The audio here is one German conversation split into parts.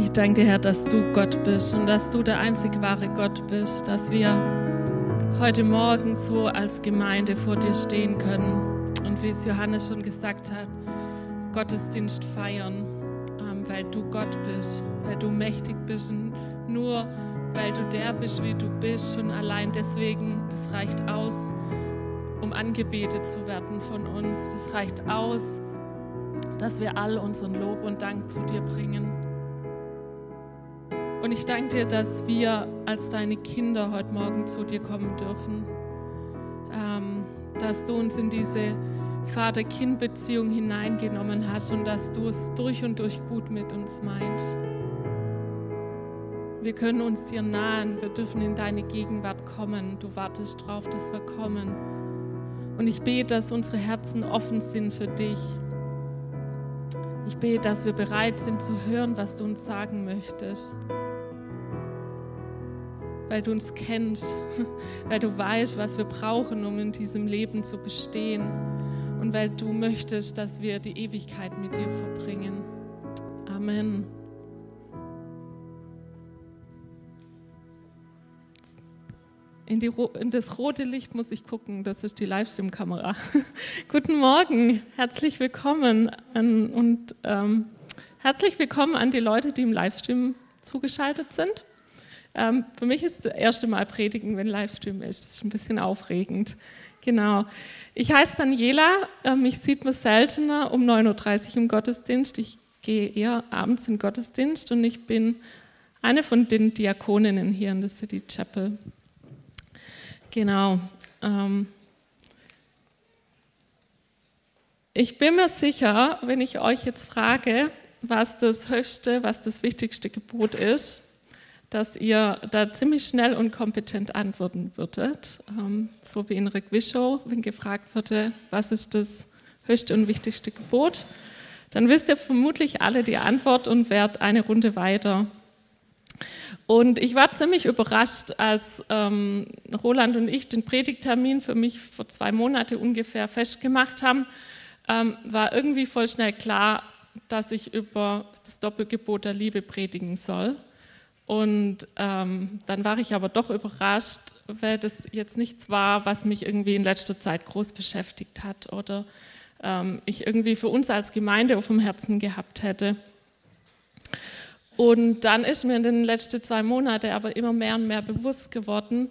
Ich danke dir, Herr, dass du Gott bist und dass du der einzig wahre Gott bist, dass wir heute Morgen so als Gemeinde vor dir stehen können und wie es Johannes schon gesagt hat, Gottesdienst feiern, ähm, weil du Gott bist, weil du mächtig bist und nur weil du der bist, wie du bist und allein deswegen, das reicht aus, um angebetet zu werden von uns. Das reicht aus, dass wir all unseren Lob und Dank zu dir bringen. Und ich danke dir, dass wir als deine Kinder heute Morgen zu dir kommen dürfen. Ähm, dass du uns in diese Vater-Kind-Beziehung hineingenommen hast und dass du es durch und durch gut mit uns meinst. Wir können uns dir nahen, wir dürfen in deine Gegenwart kommen. Du wartest darauf, dass wir kommen. Und ich bete, dass unsere Herzen offen sind für dich. Ich bete, dass wir bereit sind zu hören, was du uns sagen möchtest weil du uns kennst, weil du weißt, was wir brauchen, um in diesem Leben zu bestehen und weil du möchtest, dass wir die Ewigkeit mit dir verbringen. Amen. In, in, das rote Licht muss ich gucken, das ist die Livestream-Kamera. Guten Morgen, herzlich willkommen an, und ähm, herzlich willkommen an die Leute, die im Livestream zugeschaltet sind. Ähm, für mich ist das erste Mal Predigen, wenn Livestream ist. Das ist ein bisschen aufregend. Genau. Ich heiße Daniela. Ähm, mich sieht man seltener um 9.30 Uhr im Gottesdienst. Ich gehe eher abends in den Gottesdienst und ich bin eine von den Diakoninnen hier in der City Chapel. Genau. Ähm, ich bin mir sicher, wenn ich euch jetzt frage, was das höchste, was das wichtigste Gebot ist, dass ihr da ziemlich schnell und kompetent antworten würdet. Ähm, so wie in Rick Wischow, wenn gefragt wurde, was ist das höchste und wichtigste Gebot, dann wisst ihr vermutlich alle die Antwort und werdet eine Runde weiter. Und ich war ziemlich überrascht, als ähm, Roland und ich den Predigtermin für mich vor zwei Monaten ungefähr festgemacht haben, ähm, war irgendwie voll schnell klar, dass ich über das Doppelgebot der Liebe predigen soll. Und ähm, dann war ich aber doch überrascht, weil das jetzt nichts war, was mich irgendwie in letzter Zeit groß beschäftigt hat oder ähm, ich irgendwie für uns als Gemeinde auf dem Herzen gehabt hätte. Und dann ist mir in den letzten zwei Monaten aber immer mehr und mehr bewusst geworden,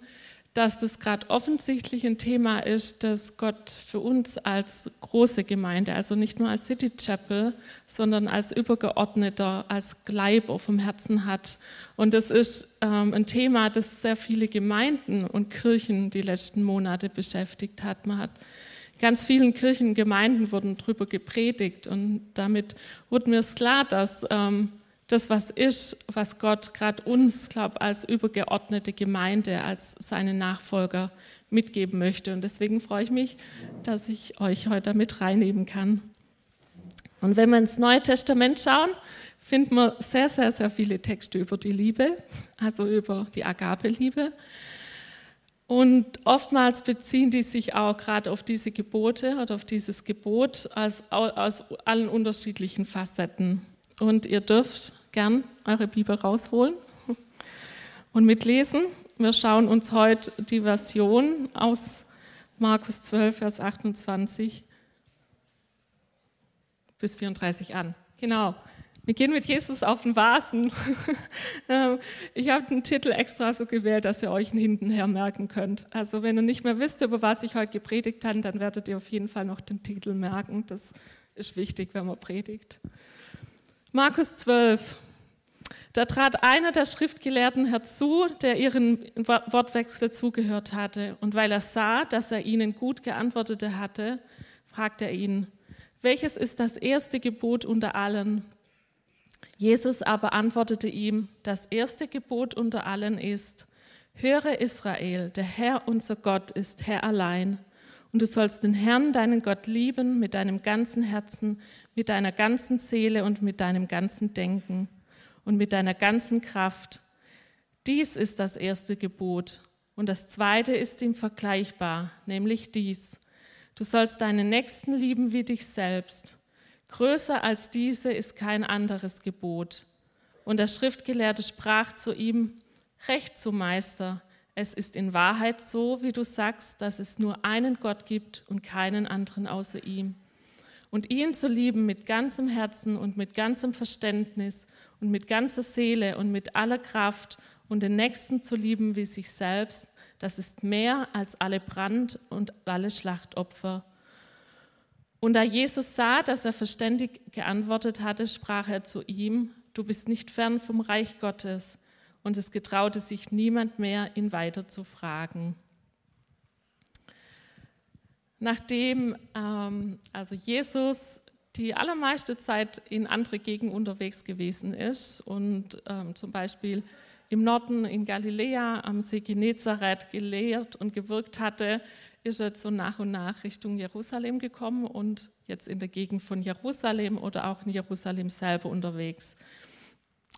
dass das gerade offensichtlich ein Thema ist, das Gott für uns als große Gemeinde, also nicht nur als City Chapel, sondern als übergeordneter, als Leib auf dem Herzen hat. Und das ist ähm, ein Thema, das sehr viele Gemeinden und Kirchen die letzten Monate beschäftigt hat. Man hat ganz vielen Kirchen und Gemeinden wurden darüber gepredigt und damit wurde mir klar, dass ähm, das, was ist, was Gott gerade uns, glaube als übergeordnete Gemeinde, als seine Nachfolger mitgeben möchte. Und deswegen freue ich mich, dass ich euch heute mit reinnehmen kann. Und wenn wir ins Neue Testament schauen, finden wir sehr, sehr, sehr viele Texte über die Liebe, also über die Agape-Liebe. Und oftmals beziehen die sich auch gerade auf diese Gebote oder auf dieses Gebot als, aus allen unterschiedlichen Facetten. Und ihr dürft gern eure Bibel rausholen und mitlesen. Wir schauen uns heute die Version aus Markus 12, Vers 28 bis 34 an. Genau. Wir gehen mit Jesus auf den Vasen. Ähm, ich habe den Titel extra so gewählt, dass ihr euch hintenher merken könnt. Also wenn ihr nicht mehr wisst, über was ich heute gepredigt habe, dann werdet ihr auf jeden Fall noch den Titel merken. Das ist wichtig, wenn man predigt. Markus 12. Da trat einer der Schriftgelehrten herzu, der ihren Wortwechsel zugehört hatte. Und weil er sah, dass er ihnen gut geantwortet hatte, fragte er ihn, welches ist das erste Gebot unter allen? Jesus aber antwortete ihm, das erste Gebot unter allen ist, höre Israel, der Herr unser Gott ist Herr allein. Und du sollst den Herrn, deinen Gott, lieben mit deinem ganzen Herzen, mit deiner ganzen Seele und mit deinem ganzen Denken und mit deiner ganzen Kraft. Dies ist das erste Gebot. Und das zweite ist ihm vergleichbar, nämlich dies. Du sollst deinen Nächsten lieben wie dich selbst. Größer als diese ist kein anderes Gebot. Und der Schriftgelehrte sprach zu ihm, Recht so, Meister, es ist in Wahrheit so, wie du sagst, dass es nur einen Gott gibt und keinen anderen außer ihm. Und ihn zu lieben mit ganzem Herzen und mit ganzem Verständnis und mit ganzer Seele und mit aller Kraft und den Nächsten zu lieben wie sich selbst, das ist mehr als alle Brand- und alle Schlachtopfer. Und da Jesus sah, dass er verständig geantwortet hatte, sprach er zu ihm, du bist nicht fern vom Reich Gottes und es getraute sich niemand mehr, ihn weiter zu fragen. Nachdem ähm, also Jesus die allermeiste Zeit in andere Gegenden unterwegs gewesen ist und ähm, zum Beispiel im Norden in Galiläa am See Genezareth gelehrt und gewirkt hatte, ist er so nach und nach Richtung Jerusalem gekommen und jetzt in der Gegend von Jerusalem oder auch in Jerusalem selber unterwegs.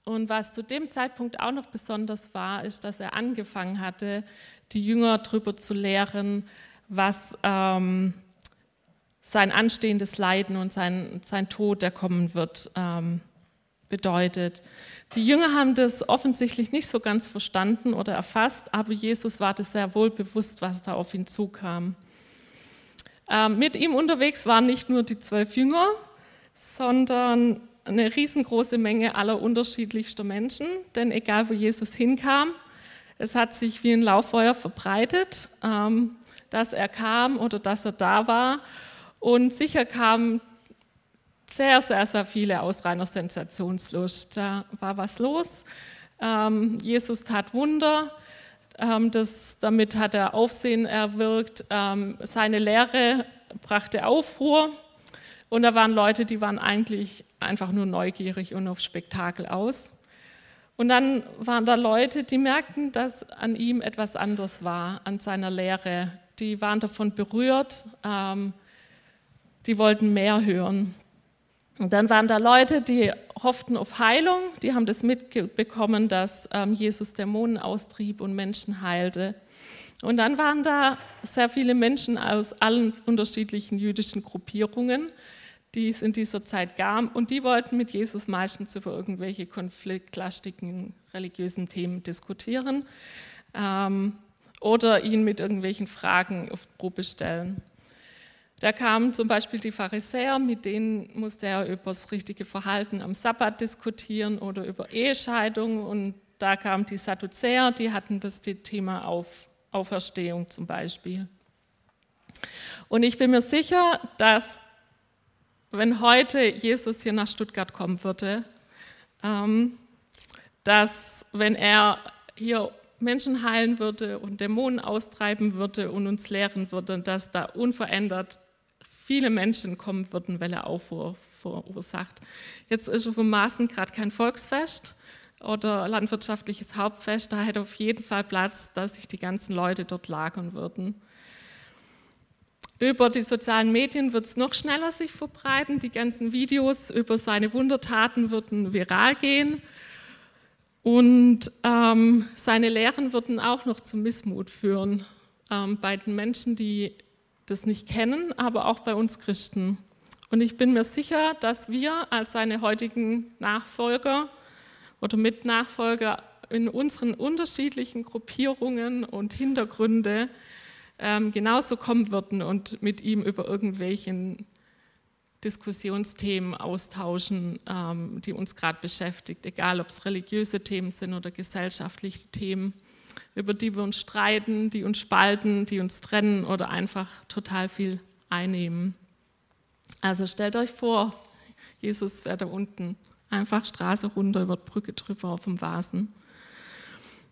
Und was zu dem Zeitpunkt auch noch besonders war, ist, dass er angefangen hatte, die Jünger darüber zu lehren, was ähm, sein anstehendes Leiden und sein, sein Tod, der kommen wird, ähm, bedeutet. Die Jünger haben das offensichtlich nicht so ganz verstanden oder erfasst, aber Jesus war das sehr wohl bewusst, was da auf ihn zukam. Ähm, mit ihm unterwegs waren nicht nur die zwölf Jünger, sondern eine riesengroße Menge aller unterschiedlichster Menschen, denn egal wo Jesus hinkam, es hat sich wie ein Lauffeuer verbreitet, ähm, dass er kam oder dass er da war. Und sicher kamen sehr, sehr, sehr viele aus reiner Sensationslust. Da war was los. Ähm, Jesus tat Wunder. Ähm, das, damit hat er Aufsehen erwirkt. seine Lehre brachte Aufruhr. Und da waren Leute, die waren eigentlich einfach nur neugierig und auf Spektakel aus. Und dann waren da Leute, die merkten, dass an ihm etwas anderes war, an seiner Lehre. Die waren davon berührt, ähm, die wollten mehr hören. Und dann waren da Leute, die hofften auf Heilung, die haben das mitbekommen, dass ähm, Jesus Dämonen austrieb und Menschen heilte. Und dann waren da sehr viele Menschen aus allen unterschiedlichen jüdischen Gruppierungen, die es in dieser Zeit gab. Und die wollten mit Jesus meistens über irgendwelche konfliktlastigen religiösen Themen diskutieren ähm, oder ihn mit irgendwelchen Fragen auf Probe stellen. Da kamen zum Beispiel die Pharisäer, mit denen musste er über das richtige Verhalten am Sabbat diskutieren oder über Ehescheidung. Und da kamen die Sadduzäer, die hatten das Thema auf Auferstehung zum Beispiel. Und ich bin mir sicher, dass wenn heute Jesus hier nach Stuttgart kommen würde, ähm, dass wenn er hier Menschen heilen würde und Dämonen austreiben würde und uns lehren würde, dass da unverändert viele Menschen kommen würden, weil er Aufruhr verursacht. Jetzt ist auf dem Maßen gerade kein Volksfest oder landwirtschaftliches Hauptfest, da hätte auf jeden Fall Platz, dass sich die ganzen Leute dort lagern würden. Über die sozialen Medien wird es noch schneller sich verbreiten. Die ganzen Videos über seine Wundertaten würden viral gehen. Und ähm, seine Lehren würden auch noch zum Missmut führen ähm, bei den Menschen, die das nicht kennen, aber auch bei uns Christen. Und ich bin mir sicher, dass wir als seine heutigen Nachfolger oder Mitnachfolger in unseren unterschiedlichen Gruppierungen und Hintergründe ähm, genauso kommen würden und mit ihm über irgendwelchen Diskussionsthemen austauschen, ähm, die uns gerade beschäftigt, egal ob es religiöse Themen sind oder gesellschaftliche Themen, über die wir uns streiten, die uns spalten, die uns trennen oder einfach total viel einnehmen. Also stellt euch vor, Jesus wäre da unten, einfach Straße runter, über die Brücke drüber auf dem Vasen.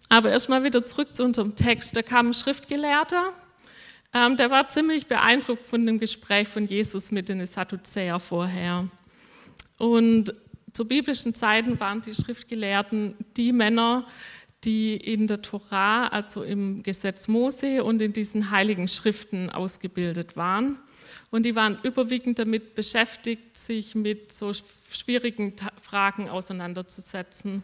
Aber erstmal wieder zurück zu unserem Text. Da kam ein Schriftgelehrter, ähm, der war ziemlich beeindruckt von dem Gespräch von Jesus mit den Sadduzäer vorher. Und zu biblischen Zeiten waren die Schriftgelehrten die Männer, die in der Torah, also im Gesetz Mose und in diesen heiligen Schriften ausgebildet waren. Und die waren überwiegend damit beschäftigt, sich mit so schwierigen Fragen auseinanderzusetzen,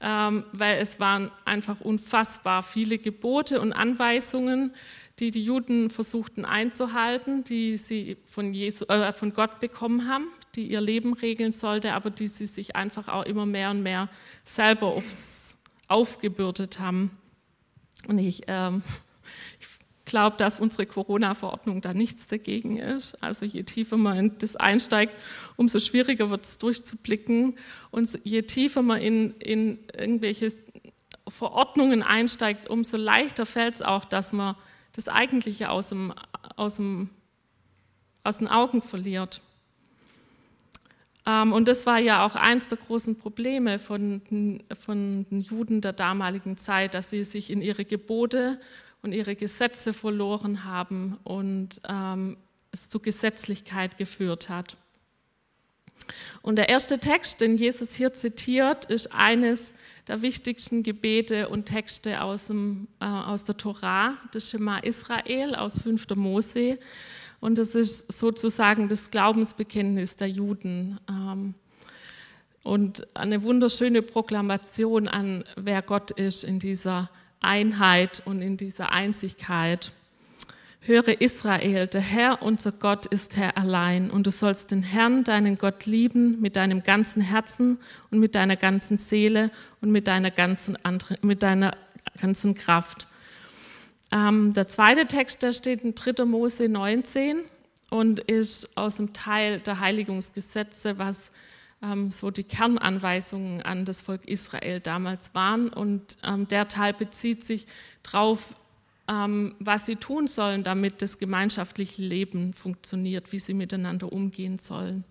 weil es waren einfach unfassbar viele Gebote und Anweisungen, die die Juden versuchten einzuhalten, die sie von, Jesu, äh, von Gott bekommen haben, die ihr Leben regeln sollte, aber die sie sich einfach auch immer mehr und mehr selber aufs, aufgebürdet haben. Und ich, ähm, ich glaube, dass unsere Corona-Verordnung da nichts dagegen ist. Also je tiefer man in das einsteigt, umso schwieriger wird es durchzublicken. Und je tiefer man in, in irgendwelche Verordnungen einsteigt, umso leichter fällt es auch, dass man das Eigentliche aus, dem, aus, dem, aus den Augen verliert. Ähm, und das war ja auch eins der großen Probleme von, von den Juden der damaligen Zeit, dass sie sich in ihre Gebote und ihre Gesetze verloren haben und ähm, es zu Gesetzlichkeit geführt hat. Und der erste Text, den Jesus hier zitiert, ist eines der wichtigsten Gebete und Texte aus, dem, äh, aus der Torah, das Schema Israel aus 5. Mose. Und das ist sozusagen das Glaubensbekenntnis der Juden. Ähm, und eine wunderschöne Proklamation an, wer Gott ist in dieser Einheit und in dieser Einzigkeit. Höre Israel, der Herr, unser Gott, ist Herr allein, und du sollst den Herrn, deinen Gott, lieben mit deinem ganzen Herzen und mit deiner ganzen Seele und mit deiner ganzen, mit deiner ganzen Kraft. Ähm, der zweite Text, der steht in 3. Mose 19 und ist aus dem Teil der Heiligungsgesetze, was so die Kernanweisungen an das Volk Israel damals waren. Und ähm, der Teil bezieht sich darauf, ähm, was sie tun sollen, damit das gemeinschaftliche Leben funktioniert, wie sie miteinander umgehen sollen.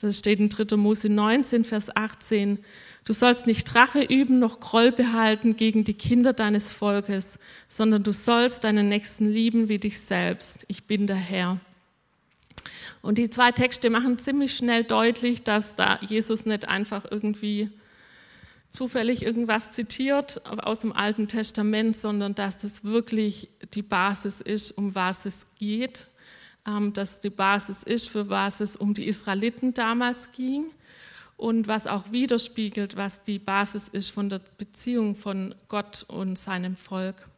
Das steht in 3. Mose 19, Vers 18. Du sollst nicht Rache üben, noch Groll behalten gegen die Kinder deines Volkes, sondern du sollst deinen Nächsten lieben wie dich selbst. Ich bin der Herr. Und die zwei Texte machen ziemlich schnell deutlich, dass da Jesus nicht einfach irgendwie zufällig irgendwas zitiert aus dem Alten Testament, sondern dass das wirklich die Basis ist, um was es geht, ähm, dass die Basis ist, für was es um die Israeliten damals ging und was auch widerspiegelt, was die Basis ist von der Beziehung von Gott und seinem Volk.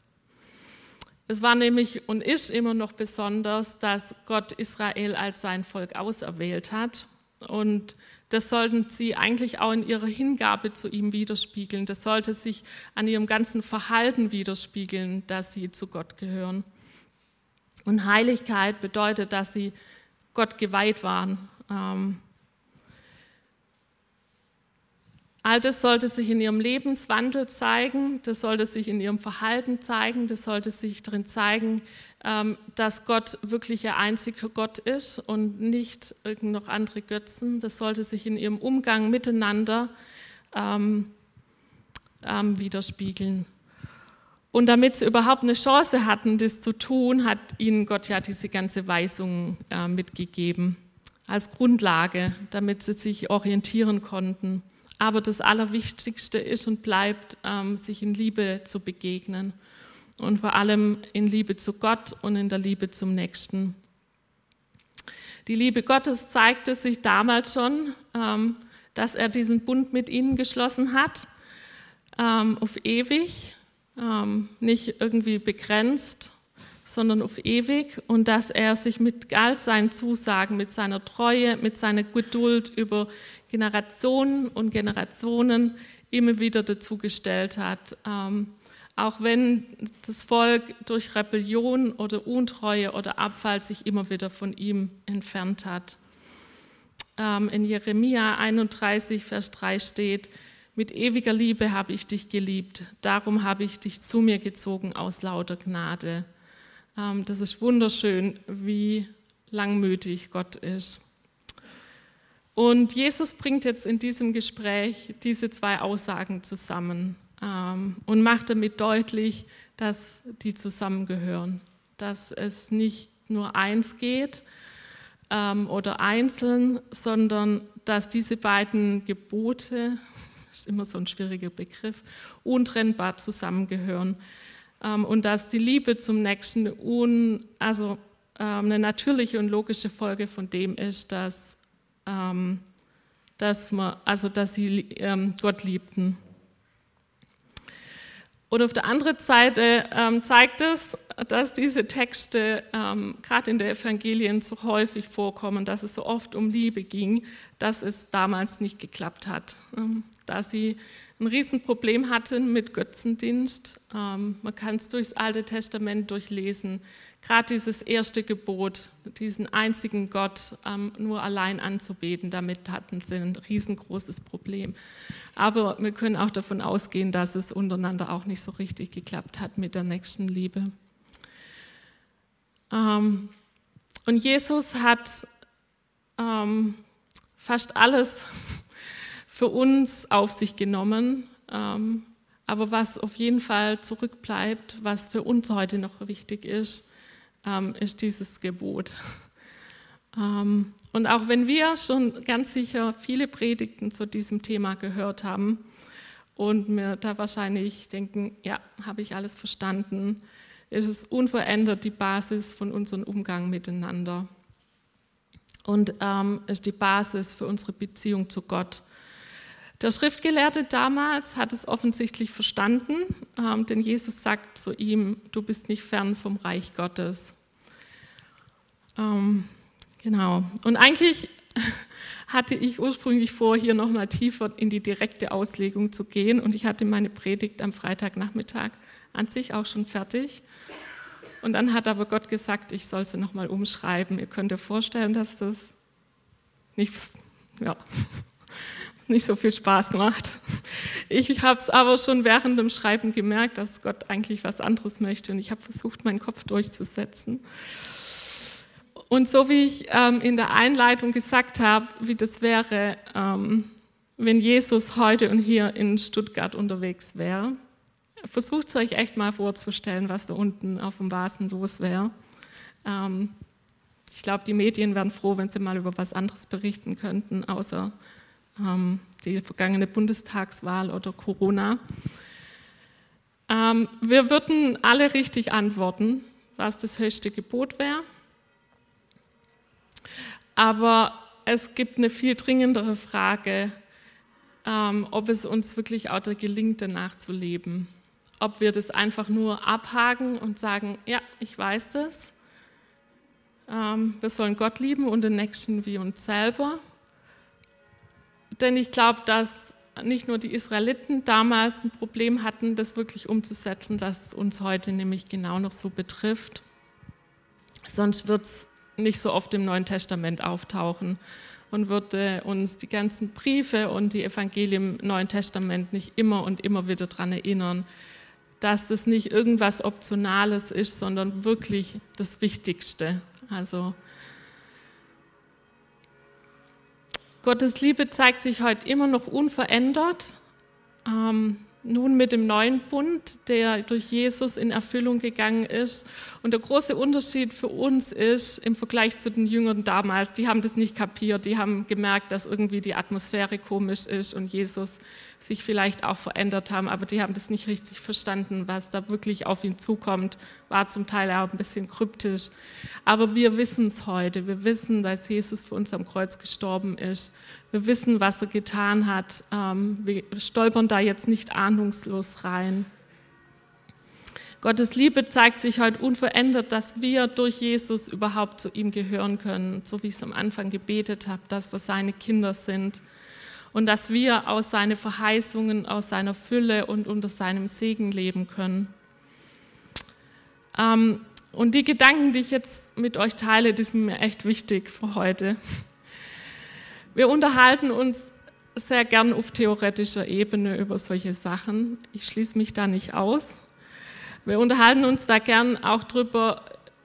Es war nämlich und ist immer noch besonders, dass Gott Israel als sein Volk auserwählt hat. Und das sollten sie eigentlich auch in ihrer Hingabe zu ihm widerspiegeln. Das sollte sich an ihrem ganzen Verhalten widerspiegeln, dass sie zu Gott gehören. Und Heiligkeit bedeutet, dass sie Gott geweiht waren. Ähm, All das sollte sich in ihrem Lebenswandel zeigen, das sollte sich in ihrem Verhalten zeigen, das sollte sich darin zeigen, ähm, dass Gott wirklich ihr einziger Gott ist und nicht irgend noch andere Götzen. Das sollte sich in ihrem Umgang miteinander ähm, ähm, widerspiegeln. Und damit sie überhaupt eine Chance hatten, das zu tun, hat ihnen Gott ja diese ganze Weisung äh, mitgegeben als Grundlage, damit sie sich orientieren konnten. Aber das Allerwichtigste ist und bleibt, ähm, sich in Liebe zu begegnen und vor allem in Liebe zu Gott und in der Liebe zum Nächsten. Die Liebe Gottes zeigte sich damals schon, ähm, dass er diesen Bund mit ihnen geschlossen hat, ähm, auf ewig, nicht irgendwie begrenzt, sondern auf ewig und dass er sich mit all seinen Zusagen, mit seiner Treue, mit seiner Geduld über Generationen und Generationen immer wieder dazugestellt hat. Ähm, auch wenn das Volk durch Rebellion oder Untreue oder Abfall sich immer wieder von ihm entfernt hat. Ähm, in Jeremia 31, Vers 3 steht, mit ewiger Liebe habe ich dich geliebt, darum habe ich dich zu mir gezogen aus lauter Gnade. Ähm, das ist wunderschön, wie langmütig Gott ist. Und Jesus bringt jetzt in diesem Gespräch diese zwei Aussagen zusammen ähm, und macht damit deutlich, dass die zusammengehören, dass es nicht nur eins geht ähm, oder einzeln, sondern dass diese beiden Gebote, das ist immer so ein schwieriger Begriff, untrennbar zusammengehören ähm, und dass die Liebe zum Nächsten un, also ähm, eine natürliche und logische Folge von dem ist, dass ähm, dass, man, also dass sie ähm, Gott liebten. Und auf der anderen Seite ähm, zeigt es, dass diese Texte ähm, gerade in der Evangelien so häufig vorkommen, dass es so oft um Liebe ging, dass es damals nicht geklappt hat. Ähm, da sie ein Riesenproblem hatten mit Götzendienst. Ähm, man kann es durchs Alte Testament durchlesen. Gerade dieses erste Gebot, diesen einzigen Gott ähm, nur allein anzubeten, damit hatten sie ein riesengroßes Problem. Aber wir können auch davon ausgehen, dass es untereinander auch nicht so richtig geklappt hat mit der nächsten Liebe. Ähm, und Jesus hat ähm, fast alles für uns auf sich genommen. Ähm, aber was auf jeden Fall zurückbleibt, was für uns heute noch wichtig ist, ähm, ist dieses Gebot. Ähm, und auch wenn wir schon ganz sicher viele Predigten zu diesem Thema gehört haben und mir da wahrscheinlich denken, ja, habe ich alles verstanden, ist es unverändert die Basis von unserem Umgang miteinander und ähm, ist die Basis für unsere Beziehung zu Gott. Der Schriftgelehrte damals hat es offensichtlich verstanden, ähm, denn Jesus sagt zu ihm, du bist nicht fern vom Reich Gottes. Ähm, genau. Und eigentlich hatte ich ursprünglich vor, hier nochmal tiefer in die direkte Auslegung zu gehen. Und ich hatte meine Predigt am Freitagnachmittag an sich auch schon fertig. Und dann hat aber Gott gesagt, ich soll sie nochmal umschreiben. Ihr könnt euch vorstellen, dass das nicht, ja, nicht so viel Spaß macht. Ich habe es aber schon während dem Schreiben gemerkt, dass Gott eigentlich was anderes möchte und ich habe versucht, meinen Kopf durchzusetzen. Und so wie ich ähm, in der Einleitung gesagt habe, wie das wäre, ähm, wenn Jesus heute und hier in Stuttgart unterwegs wäre, versucht es euch echt mal vorzustellen, was da unten auf dem Vasen los wäre. Ähm, ich glaube, die Medien wären froh, wenn sie mal über was anderes berichten könnten, außer ähm, die vergangene Bundestagswahl oder Corona. Ähm, wir würden alle richtig antworten, was das höchste Gebot wäre. Aber es gibt eine viel dringendere Frage, ähm, ob es uns wirklich auch gelingt, danach zu leben. Ob wir das einfach nur abhaken und sagen, ja, ich weiß das. Ähm, wir sollen Gott lieben und den Nächsten wie uns selber. Denn ich glaube, dass nicht nur die Israeliten damals ein Problem hatten, das wirklich umzusetzen, dass es uns heute nämlich genau noch so betrifft. Sonst wird es nicht so oft im Neuen Testament auftauchen und würde uns die ganzen Briefe und die Evangelien im Neuen Testament nicht immer und immer wieder daran erinnern, dass das nicht irgendwas Optionales ist, sondern wirklich das Wichtigste. Also Gottes Liebe zeigt sich heute immer noch unverändert. Ähm, nun mit dem neuen Bund, der durch Jesus in Erfüllung gegangen ist. Und der große Unterschied für uns ist im Vergleich zu den Jüngern damals, die haben das nicht kapiert, die haben gemerkt, dass irgendwie die Atmosphäre komisch ist und Jesus sich vielleicht auch verändert haben, aber die haben das nicht richtig verstanden, was da wirklich auf ihn zukommt, war zum Teil auch ein bisschen kryptisch. Aber wir wissen es heute, wir wissen, dass Jesus für uns am Kreuz gestorben ist, wir wissen, was er getan hat, ähm, wir stolpern da jetzt nicht ahnungslos rein. Gottes Liebe zeigt sich heute unverändert, dass wir durch Jesus überhaupt zu ihm gehören können, so wie ich es am Anfang gebetet habe, dass wir seine Kinder sind und dass wir aus seinen Verheißungen, aus seiner Fülle und unter seinem Segen leben können. Ähm, und die Gedanken, die ich jetzt mit euch teile, die sind mir echt wichtig für heute. Wir unterhalten uns sehr gern auf theoretischer Ebene über solche Sachen. Ich schließe mich da nicht aus. Wir unterhalten uns da gern auch drüber,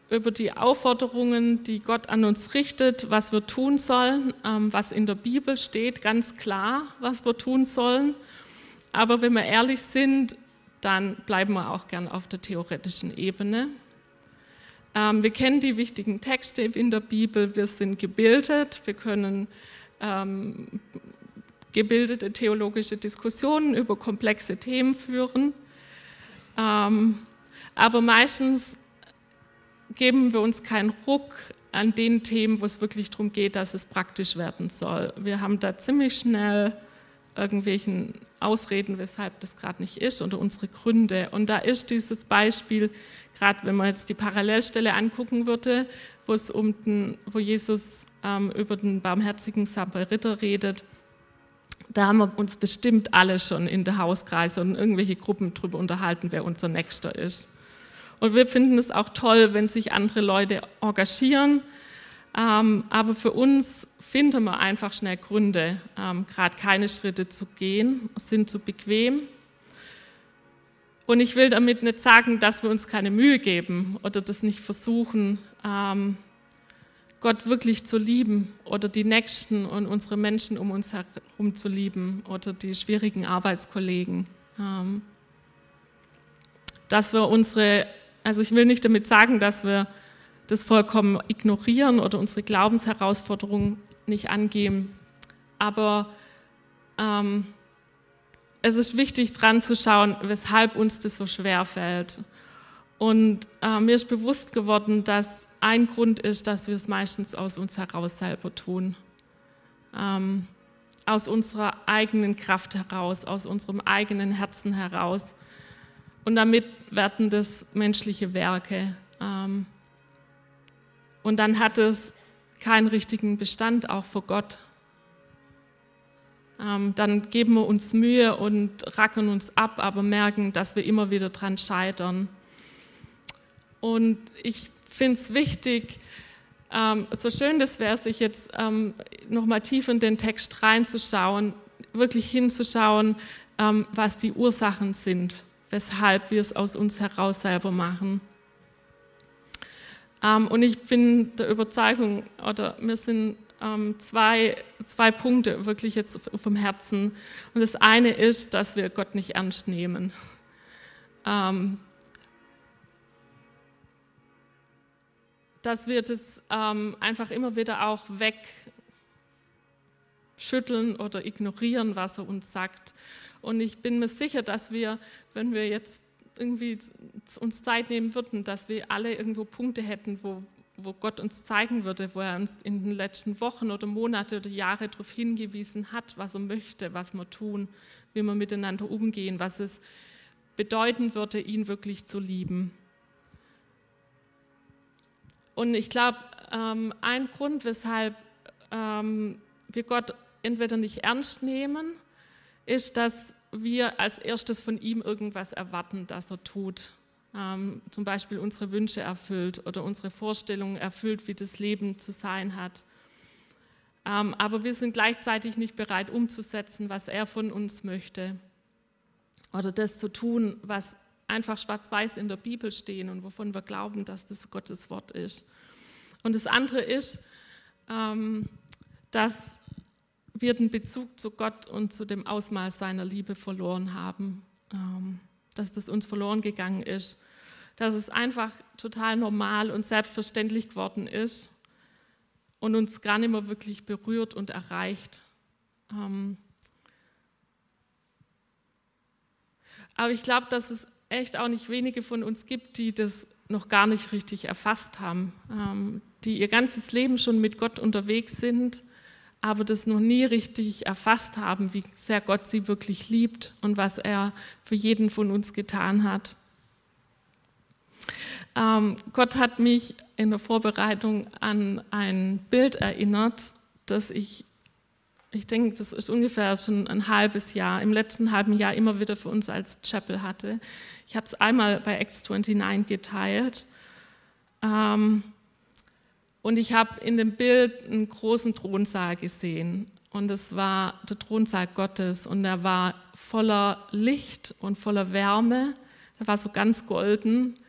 über die Aufforderungen, die Gott an uns richtet, was wir tun sollen, ähm, was in der Bibel steht, ganz klar, was wir tun sollen. Aber wenn wir ehrlich sind, dann bleiben wir auch gern auf der theoretischen Ebene. Ähm, wir kennen die wichtigen Texte in der Bibel, wir sind gebildet, wir können ähm, gebildete theologische Diskussionen über komplexe Themen führen. aber meistens geben wir uns keinen Ruck an den Themen, wo es wirklich darum geht, dass es praktisch werden soll. Wir haben da ziemlich schnell irgendwelchen Ausreden, weshalb das gerade nicht ist oder unsere Gründe. Und da ist dieses Beispiel, gerade wenn man jetzt die Parallelstelle angucken würde, wo es um den, wo Jesus ähm, über den barmherzigen Samariter redet, da haben wir uns bestimmt alle schon in der Hauskreise und irgendwelche Gruppen darüber unterhalten, wer unser Nächster ist. Und wir finden es auch toll, wenn sich andere Leute engagieren. Ähm, aber für uns finden wir einfach schnell Gründe, ähm, gerade keine Schritte zu gehen, sind zu bequem. Und ich will damit nicht sagen, dass wir uns keine Mühe geben oder das nicht versuchen, ähm, Gott wirklich zu lieben oder die Nächsten und unsere Menschen um uns herum zu lieben oder die schwierigen Arbeitskollegen. Ähm, dass wir unsere, also ich will nicht damit sagen, dass wir das vollkommen ignorieren oder unsere Glaubensherausforderungen nicht angehen, aber ähm, es ist wichtig dran zu schauen, weshalb uns das so schwer fällt. Und äh, mir ist bewusst geworden, dass ein Grund ist, dass wir es meistens aus uns heraus selber tun. Ähm, aus unserer eigenen Kraft heraus, aus unserem eigenen Herzen heraus. Und damit werden das menschliche Werke. Ähm, und dann hat es keinen richtigen Bestand auch vor Gott. Ähm, dann geben wir uns Mühe und rackern uns ab, aber merken, dass wir immer wieder dran scheitern. Und ich finde es wichtig, ähm, so schön das wäre, sich jetzt ähm, nochmal tief in den Text reinzuschauen, wirklich hinzuschauen, was die Ursachen sind, weshalb wir es aus uns heraus selber machen. Ähm, und ich bin der Überzeugung, oder mir sind ähm, zwei, zwei Punkte wirklich jetzt vom Herzen. Und das eine ist, dass wir Gott nicht ernst nehmen. Ähm, dass wir das ähm, einfach immer wieder auch wegschütteln oder ignorieren, was er uns sagt. Und ich bin mir sicher, dass wir, wenn wir jetzt irgendwie uns Zeit nehmen würden, dass wir alle irgendwo Punkte hätten, wo, wo Gott uns zeigen würde, wo er uns in den letzten Wochen oder Monate oder Jahre darauf hingewiesen hat, was er möchte, was wir tun, wie wir miteinander umgehen, was es bedeuten würde, ihn wirklich zu lieben. Und ich glaube, ähm, ein Grund, weshalb ähm, wir Gott entweder nicht ernst nehmen, ist, dass wir als erstes von ihm irgendwas erwarten, dass er tut. Ähm, zum Beispiel unsere Wünsche erfüllt oder unsere Vorstellungen erfüllt, wie das Leben zu sein hat. Ähm, aber wir sind gleichzeitig nicht bereit umzusetzen, was er von uns möchte. Oder das zu tun, was einfach schwarz-weiß in der Bibel stehen und wovon wir glauben, dass das Gottes Wort ist. Und das andere ist, ähm, dass wir den Bezug zu Gott und zu dem Ausmaß seiner Liebe verloren haben, ähm, dass das uns verloren gegangen ist, dass es einfach total normal und selbstverständlich geworden ist und uns gar nicht mehr wirklich berührt und erreicht. Ähm, aber ich glaube, dass es echt auch nicht wenige von uns gibt, die das noch gar nicht richtig erfasst haben, ähm, die ihr ganzes Leben schon mit Gott unterwegs sind, aber das noch nie richtig erfasst haben, wie sehr Gott sie wirklich liebt und was er für jeden von uns getan hat. Ähm, Gott hat mich in der Vorbereitung an ein Bild erinnert, das ich ich denke, das ist ungefähr schon ein halbes Jahr, im letzten halben Jahr immer wieder für uns als Chapel hatte. Ich habe es einmal bei X29 geteilt. Ähm, und ich habe in dem Bild einen großen Thronsaal gesehen. Und es war der Thronsaal Gottes. Und er war voller Licht und voller Wärme. Er war so ganz golden.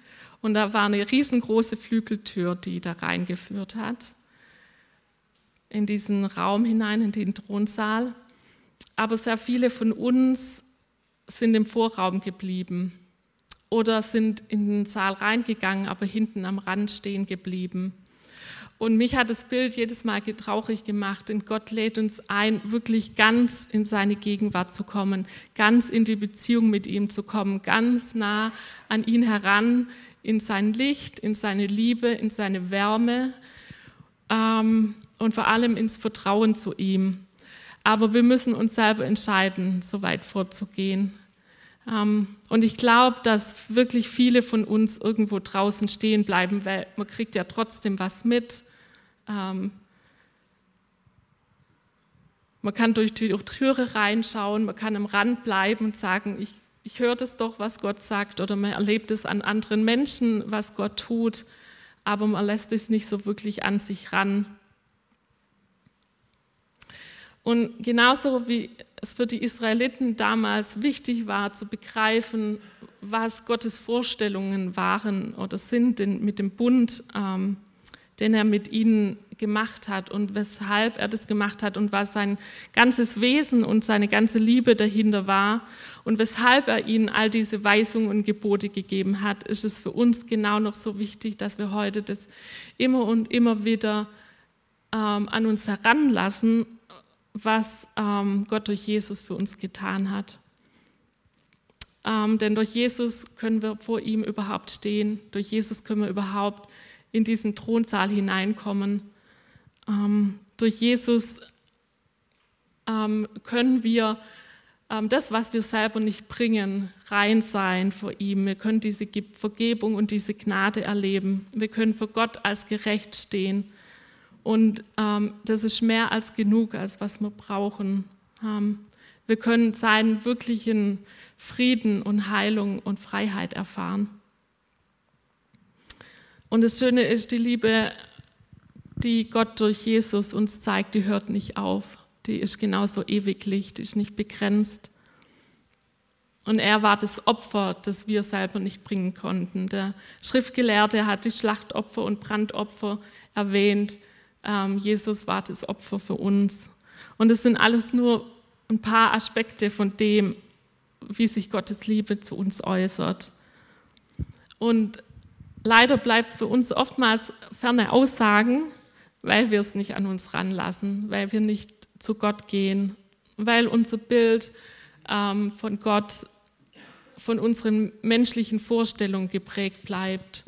Und da war eine riesengroße Flügeltür, die da reingeführt hat in diesen Raum hinein, in den Thronsaal. Aber sehr viele von uns sind im Vorraum geblieben oder sind in den Saal reingegangen, aber hinten am Rand stehen geblieben. Und mich hat das Bild jedes Mal getraurig gemacht, denn Gott lädt uns ein, wirklich ganz in seine Gegenwart zu kommen, ganz in die Beziehung mit ihm zu kommen, ganz nah an ihn heran, in sein Licht, in seine Liebe, in seine Wärme. Ähm, und vor allem ins Vertrauen zu ihm. aber wir müssen uns selber entscheiden, so weit vorzugehen. Ähm, und ich glaube, dass wirklich viele von uns irgendwo draußen stehen bleiben, weil man kriegt ja trotzdem was mit. Ähm, man kann durch die Türe reinschauen, man kann am Rand bleiben und sagen, ich, ich höre das doch, was Gott sagt, oder man erlebt es an anderen Menschen, was Gott tut, aber man lässt es nicht so wirklich an sich ran. Und genauso wie es für die Israeliten damals wichtig war zu begreifen, was Gottes Vorstellungen waren oder sind mit dem Bund, ähm, den er mit ihnen gemacht hat und weshalb er das gemacht hat und was sein ganzes Wesen und seine ganze Liebe dahinter war und weshalb er ihnen all diese Weisungen und Gebote gegeben hat, ist es für uns genau noch so wichtig, dass wir heute das immer und immer wieder ähm, an uns heranlassen was ähm, Gott durch Jesus für uns getan hat. Ähm, denn durch Jesus können wir vor ihm überhaupt stehen, durch Jesus können wir überhaupt in diesen Thronsaal hineinkommen. Ähm, durch Jesus ähm, können wir ähm, das, was wir selber nicht bringen, rein sein vor ihm. Wir können diese Vergebung und diese Gnade erleben. Wir können vor Gott als gerecht stehen. Und ähm, das ist mehr als genug, als was wir brauchen. Ähm, wir können seinen wirklichen Frieden und Heilung und Freiheit erfahren. Und das Schöne ist, die Liebe, die Gott durch Jesus uns zeigt, die hört nicht auf. Die ist genauso ewiglich, die ist nicht begrenzt. Und er war das Opfer, das wir selber nicht bringen konnten. Der Schriftgelehrte hat die Schlachtopfer und Brandopfer erwähnt. Ähm, Jesus war das Opfer für uns. Und es sind alles nur ein paar Aspekte von dem, wie sich Gottes Liebe zu uns äußert. Und leider bleibt es für uns oftmals ferne Aussagen, weil wir es nicht an uns ranlassen, weil wir nicht zu Gott gehen, weil unser Bild ähm, von Gott von unseren menschlichen Vorstellungen geprägt bleibt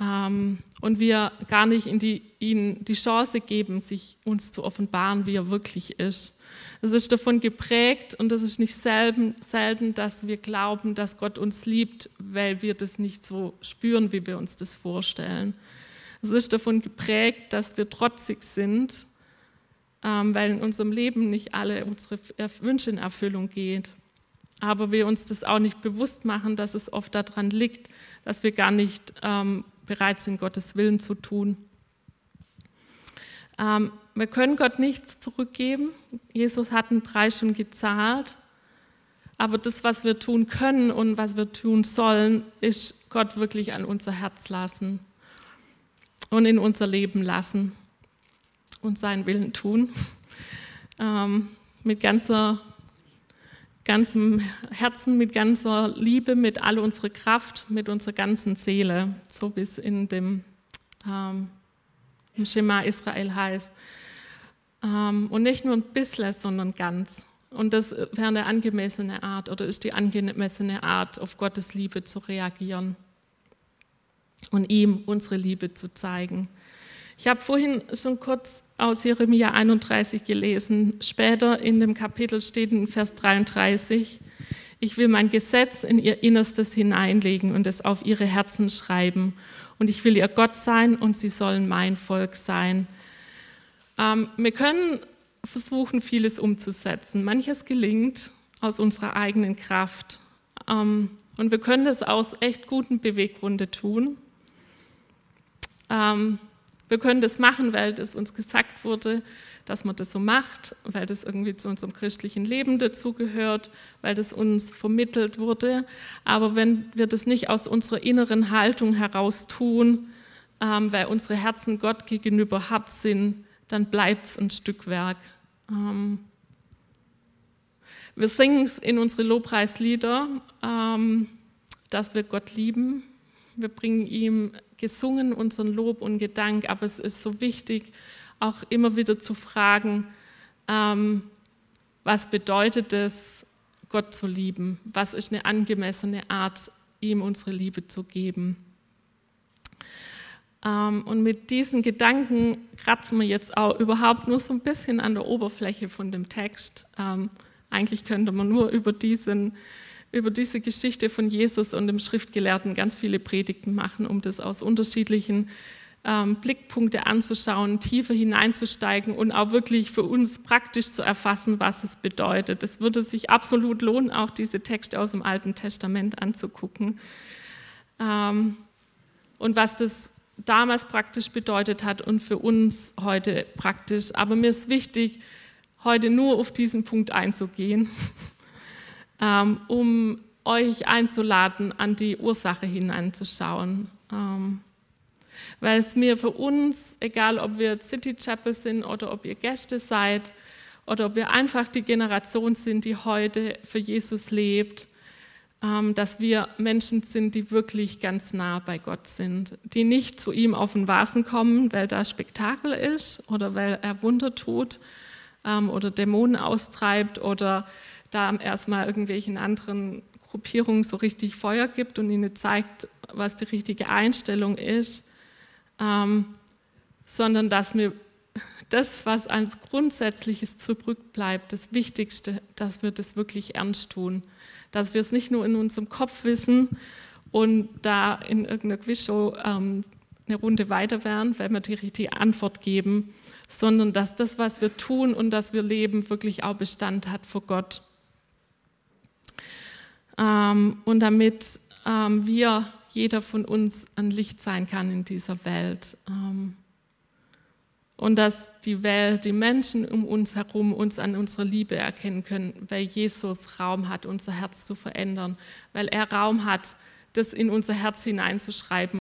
ähm, und wir gar nicht die, ihnen die Chance geben, sich uns zu offenbaren, wie er wirklich ist. Es ist davon geprägt und es ist nicht selten, selten, dass wir glauben, dass Gott uns liebt, weil wir das nicht so spüren, wie wir uns das vorstellen. Es ist davon geprägt, dass wir trotzig sind, ähm, weil in unserem Leben nicht alle unsere Wünsche in Erfüllung gehen. Aber wir uns das auch nicht bewusst machen, dass es oft daran liegt, dass wir gar nicht ähm, bereit sind, Gottes Willen zu tun. Ähm, wir können Gott nichts zurückgeben. Jesus hat einen Preis schon gezahlt. Aber das, was wir tun können und was wir tun sollen, ist Gott wirklich an unser Herz lassen und in unser Leben lassen und seinen Willen tun. Ähm, mit ganzer, ganzem Herzen, mit ganzer Liebe, mit all unserer Kraft, mit unserer ganzen Seele, so wie es in dem ähm, Schema Israel heißt. Ähm, und nicht nur ein bisschen, sondern ganz. Und das wäre eine angemessene Art oder ist die angemessene Art, auf Gottes Liebe zu reagieren und ihm unsere Liebe zu zeigen. Ich habe vorhin schon kurz aus Jeremia 31 gelesen. Später in dem Kapitel steht in Vers 33, ich will mein Gesetz in ihr Innerstes hineinlegen und es auf ihre Herzen schreiben. Und ich will ihr Gott sein und sie sollen mein Volk sein. Ähm, wir können versuchen, vieles umzusetzen. Manches gelingt aus unserer eigenen Kraft. Ähm, und wir können das aus echt guten Beweggründen tun. Ähm, wir können das machen, weil das uns gesagt wurde, dass man das so macht, weil das irgendwie zu unserem christlichen Leben dazugehört, weil das uns vermittelt wurde. Aber wenn wir das nicht aus unserer inneren Haltung heraus tun, ähm, weil unsere Herzen Gott gegenüber hart sind, dann bleibt es ein Stückwerk. Ähm, wir singen es in unsere Lobpreislieder, ähm, dass wir Gott lieben. Wir bringen ihm gesungen unseren Lob und Gedank, aber es ist so wichtig, auch immer wieder zu fragen, ähm, was bedeutet es, Gott zu lieben? Was ist eine angemessene Art, ihm unsere Liebe zu geben? Ähm, und mit diesen Gedanken kratzen wir jetzt auch überhaupt nur so ein bisschen an der Oberfläche von dem Text. Ähm, eigentlich könnte man nur über, diesen, über diese Geschichte von Jesus und dem Schriftgelehrten ganz viele Predigten machen, um das aus unterschiedlichen ähm, Blickpunkte anzuschauen, tiefer hineinzusteigen und auch wirklich für uns praktisch zu erfassen, was es bedeutet. Es würde sich absolut lohnen, auch diese Texte aus dem Alten Testament anzugucken. Ähm, und was das damals praktisch bedeutet hat und für uns heute praktisch. Aber mir ist wichtig, heute nur auf diesen Punkt einzugehen, ähm, um euch einzuladen, an die Ursache hineinzuschauen. Ähm, weil es mir für uns, egal ob wir City Chapel sind oder ob ihr Gäste seid oder ob wir einfach die Generation sind, die heute für Jesus lebt, ähm, dass wir Menschen sind, die wirklich ganz nah bei Gott sind, die nicht zu ihm auf den Vasen kommen, weil da Spektakel ist oder weil er Wunder tut ähm, oder Dämonen austreibt oder da erstmal irgendwelchen anderen Gruppierungen so richtig Feuer gibt und ihnen zeigt, was die richtige Einstellung ist, ähm, sondern dass wir das, was als Grundsätzliches zurückbleibt, das Wichtigste, dass wir das wirklich ernst tun. Dass wir es nicht nur in unserem Kopf wissen und da in irgendeiner Quizshow ähm, eine Runde weiter wären, weil wir die richtige Antwort geben, sondern dass das, was wir tun und dass wir leben, wirklich auch Bestand hat vor Gott. Ähm, und damit ähm, wir jeder von uns ein Licht sein kann in dieser Welt. Ähm, und dass die Welt, die Menschen um uns herum uns an unserer Liebe erkennen können, weil Jesus Raum hat, unser Herz zu verändern, weil er Raum hat, das in unser Herz hineinzuschreiben